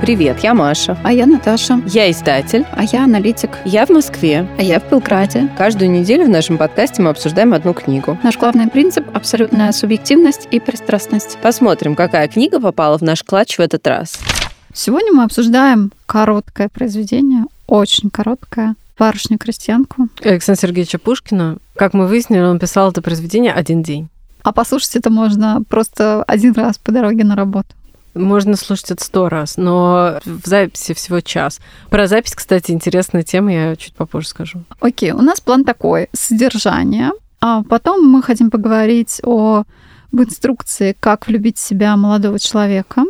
Привет, я Маша. А я Наташа. Я издатель. А я аналитик. Я в Москве. А я в Белграде. Каждую неделю в нашем подкасте мы обсуждаем одну книгу. Наш главный принцип – абсолютная субъективность и пристрастность. Посмотрим, какая книга попала в наш клатч в этот раз. Сегодня мы обсуждаем короткое произведение, очень короткое, «Барышню-крестьянку». Александра Сергеевича Пушкина. Как мы выяснили, он писал это произведение один день. А послушать это можно просто один раз по дороге на работу. Можно слушать это сто раз, но в записи всего час. Про запись, кстати, интересная тема, я чуть попозже скажу. Окей, у нас план такой. Содержание. А потом мы хотим поговорить о об инструкции, как влюбить в себя молодого человека.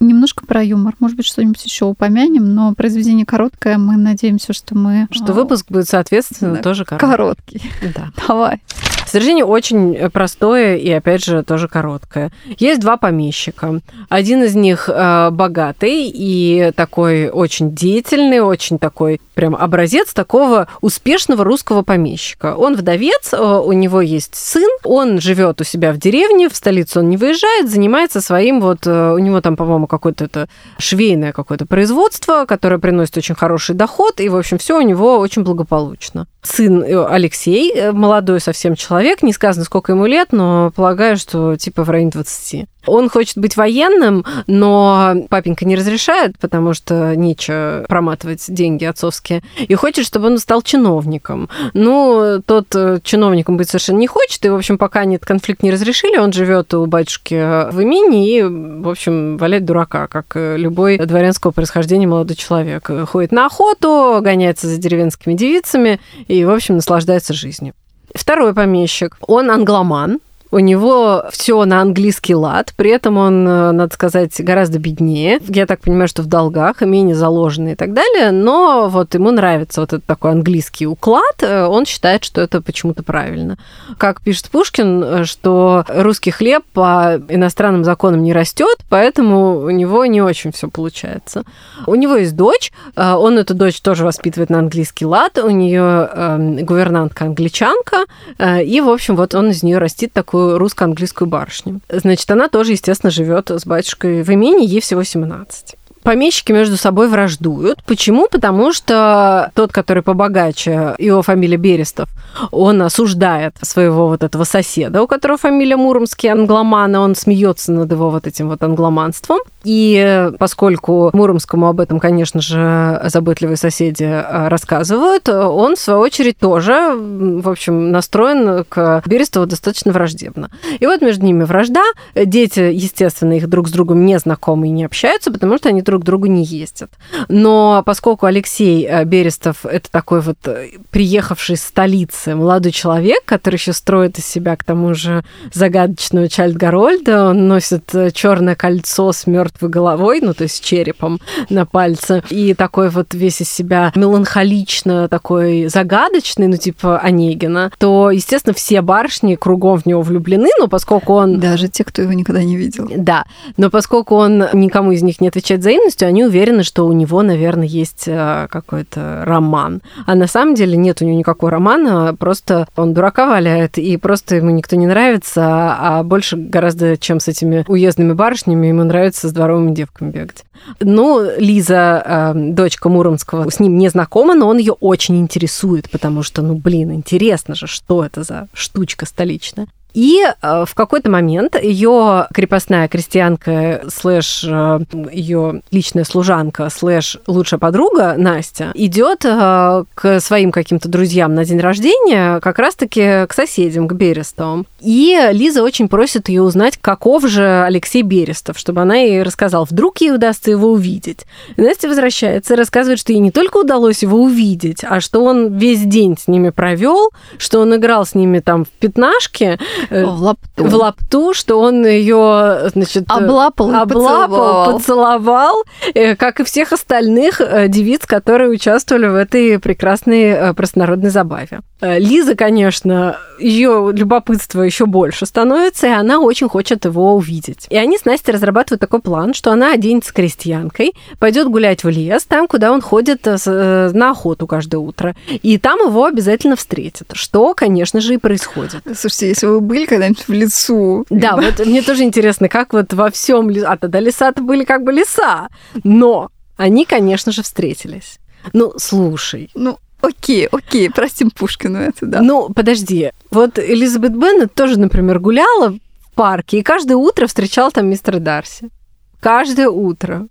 Немножко про юмор. Может быть, что-нибудь еще упомянем, но произведение короткое. Мы надеемся, что мы... Что выпуск будет, соответственно, да, тоже короткий. Короткий. Да. Давай. Содержание очень простое и, опять же, тоже короткое. Есть два помещика. Один из них э, богатый и такой очень деятельный, очень такой прям образец такого успешного русского помещика. Он вдовец, э, у него есть сын, он живет у себя в деревне, в столицу он не выезжает, занимается своим вот, э, у него там, по-моему, какое-то это швейное какое-то производство, которое приносит очень хороший доход, и, в общем, все у него очень благополучно. Сын Алексей, молодой совсем человек, не сказано, сколько ему лет, но полагаю, что типа в районе 20. Он хочет быть военным, но папенька не разрешает, потому что нечего проматывать деньги отцовские, и хочет, чтобы он стал чиновником. Ну, тот э, чиновником быть совершенно не хочет, и, в общем, пока нет конфликт не разрешили, он живет у батюшки в имени и, в общем, валяет дурака, как э, любой дворянского происхождения молодой человек. Ходит на охоту, гоняется за деревенскими девицами и, в общем, наслаждается жизнью. Второй помещик, он англоман, у него все на английский лад, при этом он, э, надо сказать, гораздо беднее. Я так понимаю, что в долгах, имение заложено и так далее, но вот ему нравится вот этот такой английский уклад, э, он считает, что это почему-то правильно. Как пишет Пушкин, э, что русский хлеб по иностранным законам не растет, поэтому у него не очень все получается. У него есть дочь, он эту дочь тоже воспитывает на английский лад, у нее эм, гувернантка англичанка, и, в общем, вот он из нее растит такую такую русско-английскую барышню. Значит, она тоже, естественно, живет с батюшкой в имении, ей всего 17 помещики между собой враждуют. Почему? Потому что тот, который побогаче, его фамилия Берестов, он осуждает своего вот этого соседа, у которого фамилия Муромский, англомана, он смеется над его вот этим вот англоманством. И поскольку Муромскому об этом, конечно же, заботливые соседи э, рассказывают, он, в свою очередь, тоже, в общем, настроен к Берестову достаточно враждебно. И вот между ними вражда. Дети, естественно, их друг с другом не знакомы и не общаются, потому что они друг к другу не ездят. Но поскольку Алексей э, Берестов это такой вот э, приехавший из столицы молодой человек, который еще строит из себя к тому же загадочного Чальд Гарольда, он носит черное кольцо с мертвым мертвой головой, ну, то есть черепом на пальце, и такой вот весь из себя меланхолично такой загадочный, ну, типа Онегина, то, естественно, все барышни кругом в него влюблены, но поскольку он... Даже те, кто его никогда не видел. Да, но поскольку он никому из них не отвечает взаимностью, они уверены, что у него, наверное, есть э, какой-то роман. А на самом деле нет у него никакого романа, просто он дурака валяет, и просто ему никто не нравится, а больше гораздо, чем с этими уездными барышнями, ему нравится дворовыми девками бегать. Ну, Лиза, э, дочка Муромского, с ним не знакома, но он ее очень интересует, потому что, ну, блин, интересно же, что это за штучка столичная. И э, в какой-то момент ее крепостная крестьянка слэш э, ее личная служанка слэш лучшая подруга Настя идет э, к своим каким-то друзьям на день рождения, как раз-таки к соседям, к Берестовым. И Лиза очень просит ее узнать, каков же Алексей Берестов, чтобы она ей рассказала. Вдруг ей удастся его увидеть. И Настя возвращается и рассказывает, что ей не только удалось его увидеть, а что он весь день с ними провел, что он играл с ними там в пятнашки, Э, в лапту. в лапту, что он ее, значит, облапал, облапал поцеловал. поцеловал, э, как и всех остальных э, девиц, которые участвовали в этой прекрасной простонародной забаве. Лиза, конечно, ее любопытство еще больше становится, и она очень хочет его увидеть. И они с Настей разрабатывают такой план, что она оденется крестьянкой, пойдет гулять в лес, там, куда он ходит на охоту каждое утро. И там его обязательно встретят, что, конечно же, и происходит. Слушайте, если вы были когда-нибудь в лесу? Да, вот мне тоже интересно, как вот во всем А тогда леса-то были как бы леса. Но они, конечно же, встретились. Ну, слушай. Ну, Окей, окей, простим Пушкину это, да. Ну, подожди. Вот Элизабет Беннет тоже, например, гуляла в парке и каждое утро встречала там мистера Дарси. Каждое утро.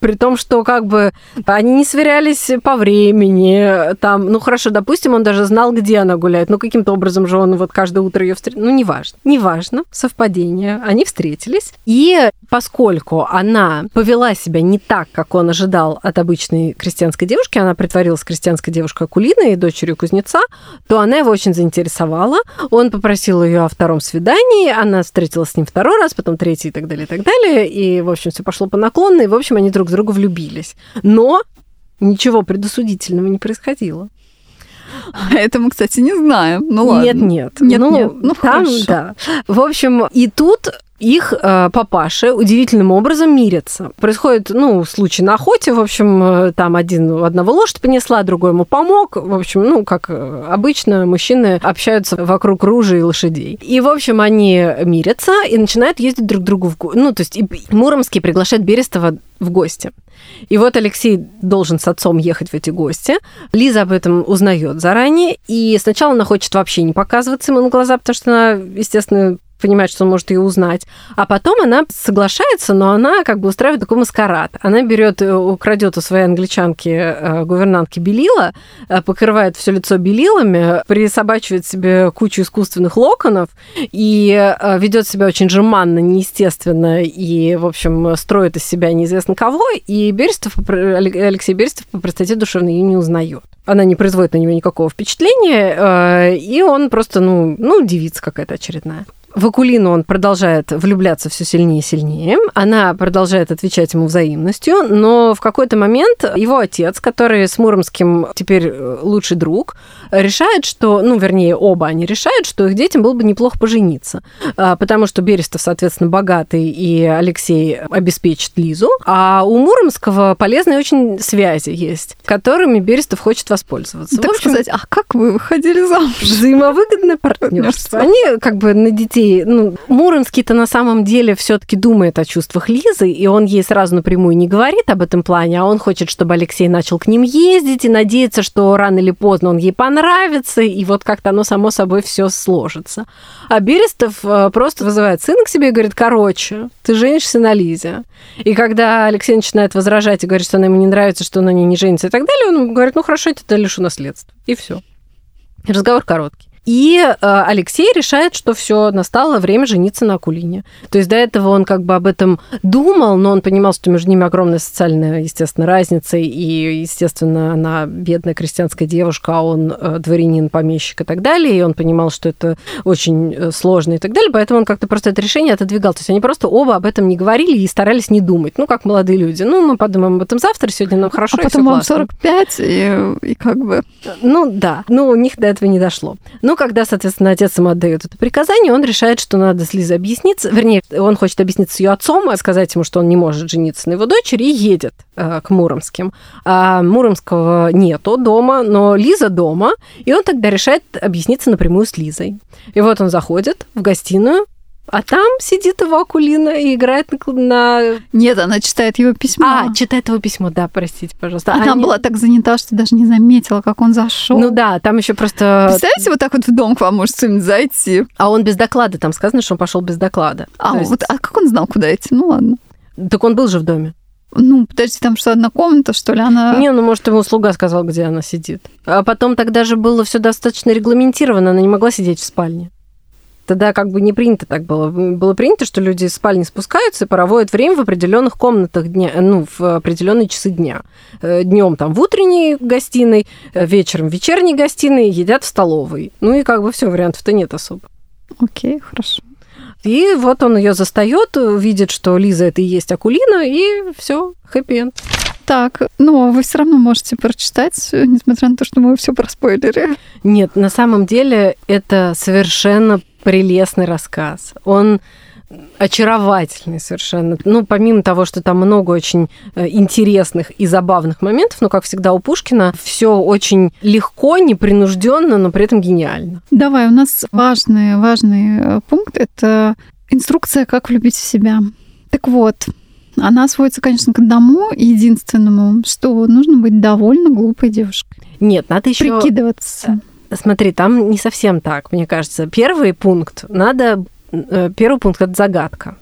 При том, что как бы они не сверялись по времени, там, ну хорошо, допустим, он даже знал, где она гуляет, но каким-то образом же он вот каждое утро ее встретил. Ну, неважно. Неважно, совпадение. Они встретились. И поскольку она повела себя не так, как он ожидал от обычной крестьянской девушки, она притворилась крестьянской девушкой Акулиной дочерью кузнеца, то она его очень заинтересовала. Он попросил ее о втором свидании, она встретилась с ним второй раз, потом третий и так далее, и так далее. И, в общем, все пошло по наклонной. И, в общем, они друг в друга влюбились. Но ничего предосудительного не происходило. Это мы, кстати, не знаем. Ну ладно. Нет, нет. Нет, ну, нет. Ну, там, хорошо. да. В общем, и тут их э, папаши удивительным образом мирятся. Происходит, ну, случай на охоте, в общем, э, там один одного лошадь понесла, другой ему помог. В общем, ну, как э, обычно, мужчины общаются вокруг ружей и лошадей. И, в общем, они мирятся и начинают ездить друг к другу в гости. Ну, то есть и Муромский приглашает Берестова в гости. И вот Алексей должен с отцом ехать в эти гости. Лиза об этом узнает заранее. И сначала она хочет вообще не показываться ему на глаза, потому что она, естественно, понимает, что он может ее узнать. А потом она соглашается, но она как бы устраивает такой маскарад. Она берет, э, украдет у своей англичанки э, гувернантки белила, э, покрывает все лицо белилами, присобачивает себе кучу искусственных локонов и ведет себя очень жеманно, неестественно и, в общем, строит из себя неизвестно кого. И Берестов, Алексей Берестов по простоте душевной ее не узнает она не производит на него никакого впечатления, и он просто, ну, ну девица какая-то очередная. В Акулину он продолжает влюбляться все сильнее и сильнее. Она продолжает отвечать ему взаимностью, но в какой-то момент его отец, который с Муромским теперь э, лучший друг, решает, что, ну, вернее, оба они решают, что их детям было бы неплохо пожениться, а, потому что Берестов, соответственно, богатый, и Алексей обеспечит Лизу, а у Муромского полезные очень связи есть, которыми Берестов хочет воспользоваться. Так В общем, сказать, а как вы выходили замуж? взаимовыгодное партнерство. Они как бы на детей... Ну, Муромский-то на самом деле все таки думает о чувствах Лизы, и он ей сразу напрямую не говорит об этом плане, а он хочет, чтобы Алексей начал к ним ездить и надеется, что рано или поздно он ей понравится, и вот как-то оно само собой все сложится. А Берестов э, просто вызывает сына к себе и говорит, короче, ты женишься на Лизе. И когда Алексей начинает возражать и говорит, что она ему не нравится, что он на не женится и так далее, он говорит, ну хорошо, я тебя лишу наследства. И все. Разговор короткий. И э, Алексей решает, что все, настало время жениться на Акулине. То есть до этого он как бы об этом думал, но он понимал, что между ними огромная социальная, естественно, разница, и, естественно, она бедная крестьянская девушка, а он э, дворянин, помещик и так далее, и он понимал, что это очень э, сложно и так далее, поэтому он как-то просто это решение отодвигал. То есть они просто оба об этом не говорили и старались не думать. Ну, как молодые люди. Ну, мы подумаем об этом завтра, сегодня нам хорошо, а потом вам классно. 45, и, и как бы... Ну да, ну у них до этого не дошло. Ну, когда, соответственно, отец ему отдает это приказание, он решает, что надо с Лизой объясниться. Вернее, он хочет объясниться с ее отцом, а сказать ему, что он не может жениться на его дочери, и едет э, к Муромским. А Муромского нету дома, но Лиза дома, и он тогда решает объясниться напрямую с Лизой. И вот он заходит в гостиную, а там сидит его Акулина и играет на... Нет, она читает его письмо. А, читает его письмо, да, простите, пожалуйста. Она Они- была так занята, что даже не заметила, как он зашел. Ну да, там еще просто... Представляете, вот так вот в дом к вам может кто-нибудь зайти. А он без доклада, там сказано, что он пошел без доклада. А, есть- вот, а как он знал, куда идти? Ну ладно. Так он был же в доме. Ну, подожди, там что, одна комната, что ли? Она... Не, ну, может, ему слуга сказал, где она сидит. А потом тогда же было все достаточно регламентировано, она не могла сидеть в спальне. Тогда как бы не принято так было. Было принято, что люди из спальни спускаются и проводят время в определенных комнатах дня, ну, в определенные часы дня. Днем там в утренней гостиной, э, вечером в вечерней гостиной, едят в столовой. Ну и как бы все, вариантов-то нет особо. Окей, хорошо. И вот он ее застает, видит, что Лиза это и есть Акулина, и все, хэппи Так, ну, вы все равно можете прочитать, несмотря на то, что мы все проспойлерили. Нет, на самом деле это совершенно прелестный рассказ. Он очаровательный совершенно. Ну, помимо того, что там много очень э, интересных и забавных моментов, но, как всегда, у Пушкина все очень легко, непринужденно, но при этом гениально. Давай, у нас важный, важный э, пункт – это инструкция, как влюбить в себя. Так вот, она сводится, конечно, к одному единственному, что нужно быть довольно глупой девушкой. Нет, надо еще прикидываться. Смотри, там не совсем так, мне кажется. Первый пункт надо Э, первый пункт это загадка.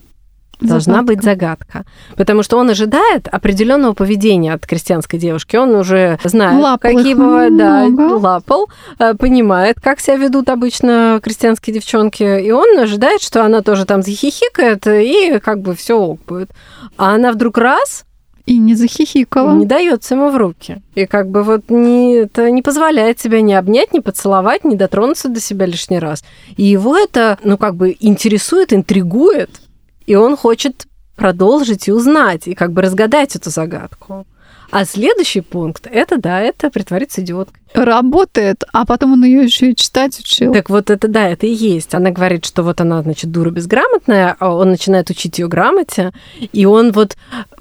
Должна загадка. быть загадка. Потому что он ожидает определенного поведения от крестьянской девушки. Он уже знает, лапал какие бывают, да, лапал, э, понимает, как себя ведут обычно крестьянские девчонки. И он ожидает, что она тоже там захихикает, и как бы все ок будет. А она вдруг раз и не захихикала. Не дается ему в руки. И как бы вот не, это не позволяет себя не обнять, не поцеловать, не дотронуться до себя лишний раз. И его это, ну, как бы интересует, интригует, и он хочет продолжить и узнать, и как бы разгадать эту загадку. А следующий пункт это да, это притвориться идиоткой. Работает, а потом он ее еще и читать учил. Так вот это да, это и есть. Она говорит, что вот она, значит, дура безграмотная, а он начинает учить ее грамоте, и он вот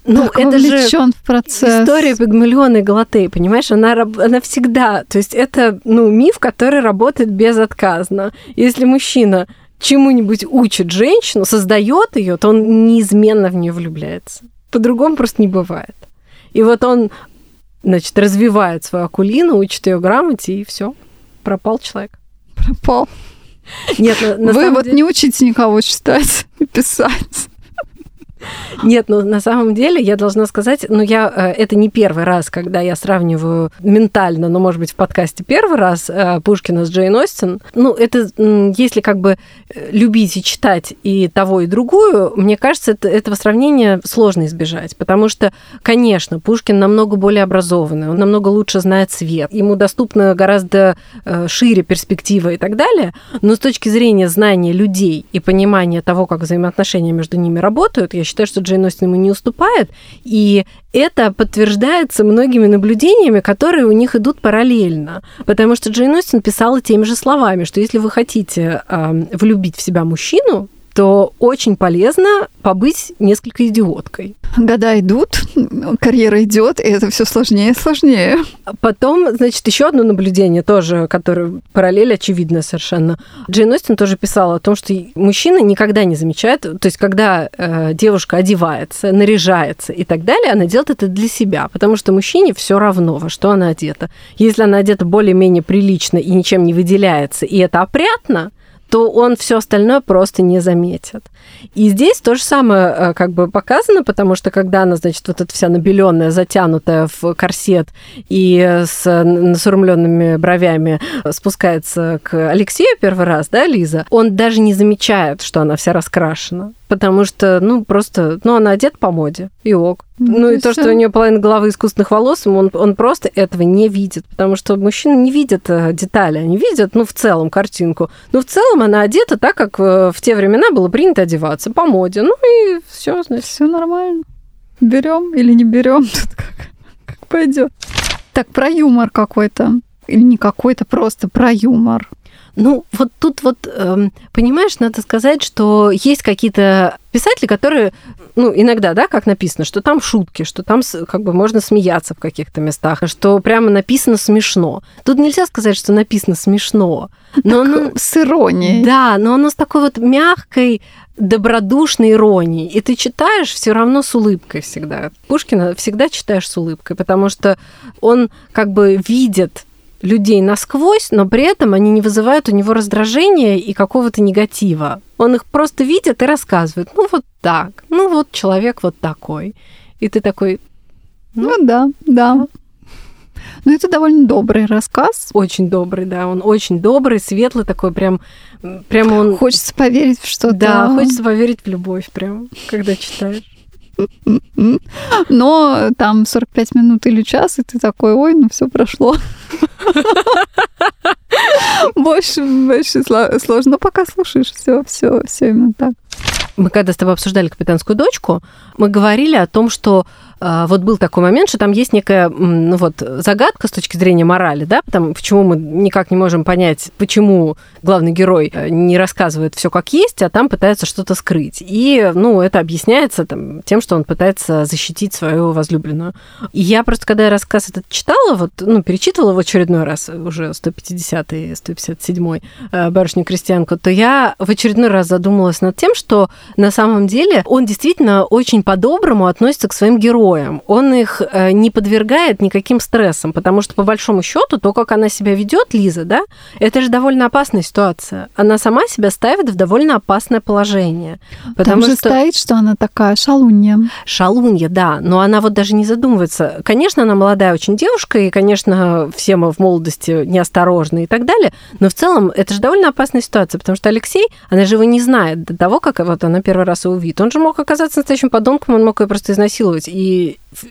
ну, так это же в процесс. история Пигмалиона и Галатеи, понимаешь? Она, она всегда, то есть это, ну, миф, который работает безотказно. Если мужчина чему-нибудь учит женщину, создает ее, то он неизменно в нее влюбляется. По-другому просто не бывает. И вот он, значит, развивает свою акулину, учит ее грамоте, и все, пропал человек. Пропал. Нет, на, на Вы вот деле... не учите никого читать и писать. Нет, ну на самом деле я должна сказать, ну я э, это не первый раз, когда я сравниваю ментально, но может быть в подкасте первый раз э, Пушкина с Джейн Остин. Ну это если как бы э, любить и читать и того и другую, мне кажется, это, этого сравнения сложно избежать, потому что, конечно, Пушкин намного более образованный, он намного лучше знает свет, ему доступна гораздо шире перспектива и так далее, но с точки зрения знания людей и понимания того, как взаимоотношения между ними работают, я считаю, что Джейн Остин ему не уступает, и это подтверждается многими наблюдениями, которые у них идут параллельно. Потому что Джейн Остин писала теми же словами, что если вы хотите э, влюбить в себя мужчину, то очень полезно побыть несколько идиоткой. Года идут, карьера идет, и это все сложнее и сложнее. Потом, значит, еще одно наблюдение тоже, которое параллель очевидно совершенно. Джейн Остин тоже писала о том, что мужчина никогда не замечает, то есть когда э, девушка одевается, наряжается и так далее, она делает это для себя, потому что мужчине все равно, во что она одета. Если она одета более-менее прилично и ничем не выделяется, и это опрятно, то он все остальное просто не заметит. И здесь то же самое э, как бы показано, потому что когда она, значит, вот эта вся набеленная, затянутая в корсет и с насурмленными бровями спускается к Алексею первый раз, да, Лиза, он даже не замечает, что она вся раскрашена потому что, ну, просто, ну, она одета по моде, и ок. Ну, ну и, то, что у нее половина головы искусственных волос, он, он просто этого не видит, потому что мужчины не видят э, детали, они видят, ну, в целом картинку. Ну, в целом она одета так, как э, в те времена было принято одеваться, по моде. Ну, и все, значит. Все нормально. Берем или не берем, тут как, как пойдет. Так, про юмор какой-то. Или не какой-то, просто про юмор. Ну, вот тут вот, эм, понимаешь, надо сказать, что есть какие-то писатели, которые, ну, иногда, да, как написано, что там шутки, что там как бы можно смеяться в каких-то местах, что прямо написано смешно. Тут нельзя сказать, что написано смешно. Но оно, с иронией. Да, но оно с такой вот мягкой, добродушной иронией. И ты читаешь все равно с улыбкой всегда. Пушкина всегда читаешь с улыбкой, потому что он как бы видит людей насквозь, но при этом они не вызывают у него раздражения и какого-то негатива. Он их просто видит и рассказывает. Ну вот так, ну вот человек вот такой. И ты такой... Ну, ну да, да. Ну, это довольно добрый рассказ. Очень добрый, да. Он очень добрый, светлый такой, прям, прям он... Хочется поверить в что-то. Да, хочется поверить в любовь прям, когда читаешь. Но там 45 минут или час, и ты такой, ой, ну все прошло. Больше, больше сложно, пока слушаешь. Все, все, все именно так. Мы когда с тобой обсуждали капитанскую дочку, Мы говорили о том, что вот был такой момент, что там есть некая ну вот, загадка с точки зрения морали, да, потому, почему мы никак не можем понять, почему главный герой э, не рассказывает все как есть, а там пытается что-то скрыть. И, ну, это объясняется там, тем, что он пытается защитить свою возлюбленную. И я просто, когда я рассказ этот читала, вот, ну, перечитывала в очередной раз уже 150-й, 157-й э, «Барышню-крестьянку», то я в очередной раз задумалась над тем, что на самом деле он действительно очень по-доброму относится к своим героям, героям, он их э, не подвергает никаким стрессам, потому что, по большому счету, то, как она себя ведет, Лиза, да, это же довольно опасная ситуация. Она сама себя ставит в довольно опасное положение. Потому Там же что... стоит, что она такая шалунья. Шалунья, да, но она вот даже не задумывается. Конечно, она молодая очень девушка, и, конечно, все мы в молодости неосторожны и так далее, но в целом это же довольно опасная ситуация, потому что Алексей, она же его не знает до того, как вот она первый раз его увидит. Он же мог оказаться настоящим подонком, он мог ее просто изнасиловать. И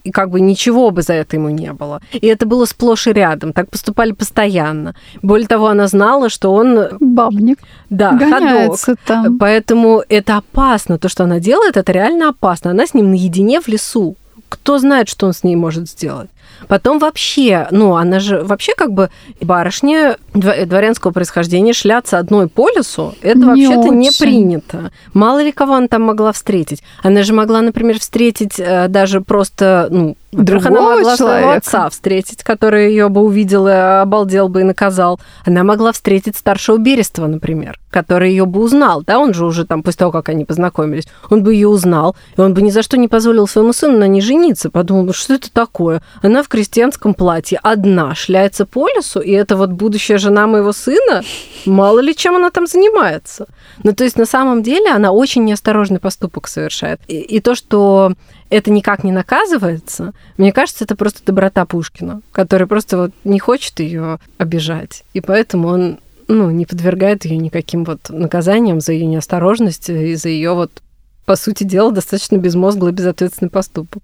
и, как бы ничего бы за это ему не было. И это было сплошь и рядом. Так поступали постоянно. Более того, она знала, что он... Бабник. Да, ходок. Там. Поэтому это опасно. То, что она делает, это реально опасно. Она с ним наедине в лесу. Кто знает, что он с ней может сделать? Потом вообще, ну, она же вообще как бы барышня дворянского происхождения шляться одной по лесу, это вообще-то не принято. Мало ли кого она там могла встретить. Она же могла, например, встретить э, даже просто, ну, Вдруг она могла человека. своего отца встретить, который ее бы увидел и обалдел бы и наказал. Она могла встретить старшего Берестова, например, который ее бы узнал. Да, он же уже там, после того, как они познакомились, он бы ее узнал, и он бы ни за что не позволил своему сыну на ней жениться. Подумал, что это такое? Она в крестьянском платье одна шляется по лесу, и это вот будущая жена моего сына? Мало ли чем она там занимается. Ну, то есть на самом деле она очень неосторожный поступок совершает. И, и то, что это никак не наказывается, мне кажется, это просто доброта Пушкина, который просто вот не хочет ее обижать. И поэтому он ну, не подвергает ее никаким вот наказаниям за ее неосторожность и за ее вот, по сути дела, достаточно безмозглый, безответственный поступок.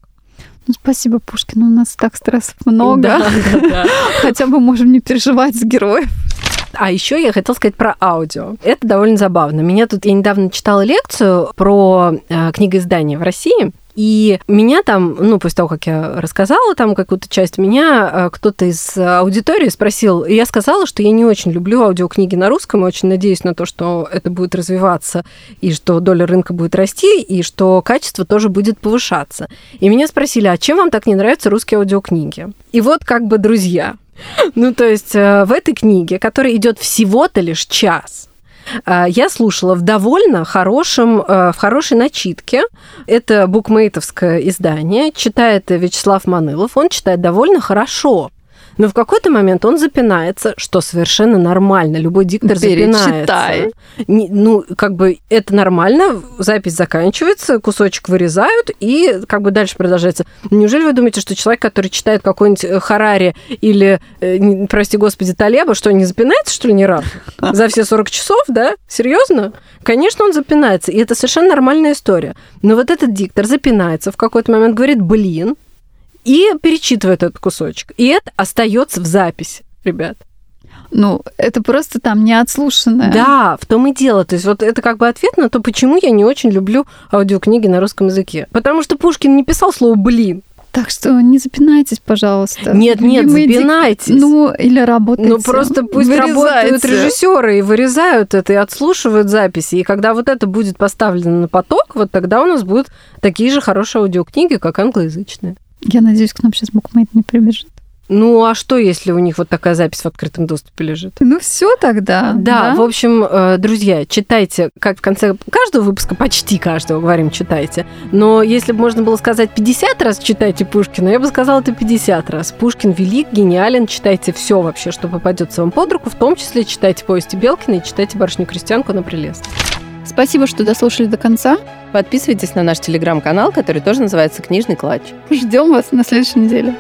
Ну, спасибо, Пушкин, у нас так стрессов много. Да, да, да. Хотя бы можем не переживать с героев. А еще я хотела сказать про аудио. Это довольно забавно. Меня тут я недавно читала лекцию про э, книгоиздание в России. И меня там, ну, после того, как я рассказала там какую-то часть, меня э, кто-то из аудитории спросил, и я сказала, что я не очень люблю аудиокниги на русском, и очень надеюсь на то, что это будет развиваться, и что доля рынка будет расти, и что качество тоже будет повышаться. И меня спросили, а чем вам так не нравятся русские аудиокниги? И вот как бы, друзья, ну, то есть э, в этой книге, которая идет всего-то лишь час, я слушала в довольно хорошем, э, в хорошей начитке. Это букмейтовское издание. Читает Вячеслав Манылов. Он читает довольно хорошо. Но в какой-то момент он запинается, что совершенно нормально. Любой диктор запинается. Ну, как бы это нормально, запись заканчивается, кусочек вырезают, и как бы дальше продолжается. Неужели вы думаете, что человек, который читает какой-нибудь э, Харари или, э, прости господи, Талеба, что, не запинается, что ли, ни разу? За все 40 часов, да? Серьезно? Конечно, он запинается, и это совершенно нормальная история. Но вот этот диктор запинается, в какой-то момент говорит, блин, и перечитывает этот кусочек. И это остается в записи, ребят. Ну, это просто там не отслушанное. Да, в том и дело. То есть вот это как бы ответ на то, почему я не очень люблю аудиокниги на русском языке. Потому что Пушкин не писал слово «блин». Так что не запинайтесь, пожалуйста. Нет, нет, запинайтесь. Ну, или работайте. Ну, просто пусть Вырезайте. работают режиссеры и вырезают это, и отслушивают записи. И когда вот это будет поставлено на поток, вот тогда у нас будут такие же хорошие аудиокниги, как англоязычные. Я надеюсь, к нам сейчас букмейт не прибежит. Ну, а что, если у них вот такая запись в открытом доступе лежит? Ну, все тогда. Да, да, в общем, э, друзья, читайте, как в конце каждого выпуска, почти каждого, говорим, читайте. Но если бы можно было сказать 50 раз читайте Пушкина, я бы сказала это 50 раз. Пушкин велик, гениален, читайте все вообще, что попадется вам под руку, в том числе читайте повести Белкина и читайте «Барышню-крестьянку» на прелест. Спасибо, что дослушали до конца. Подписывайтесь на наш телеграм-канал, который тоже называется «Книжный клатч». Ждем вас на следующей неделе.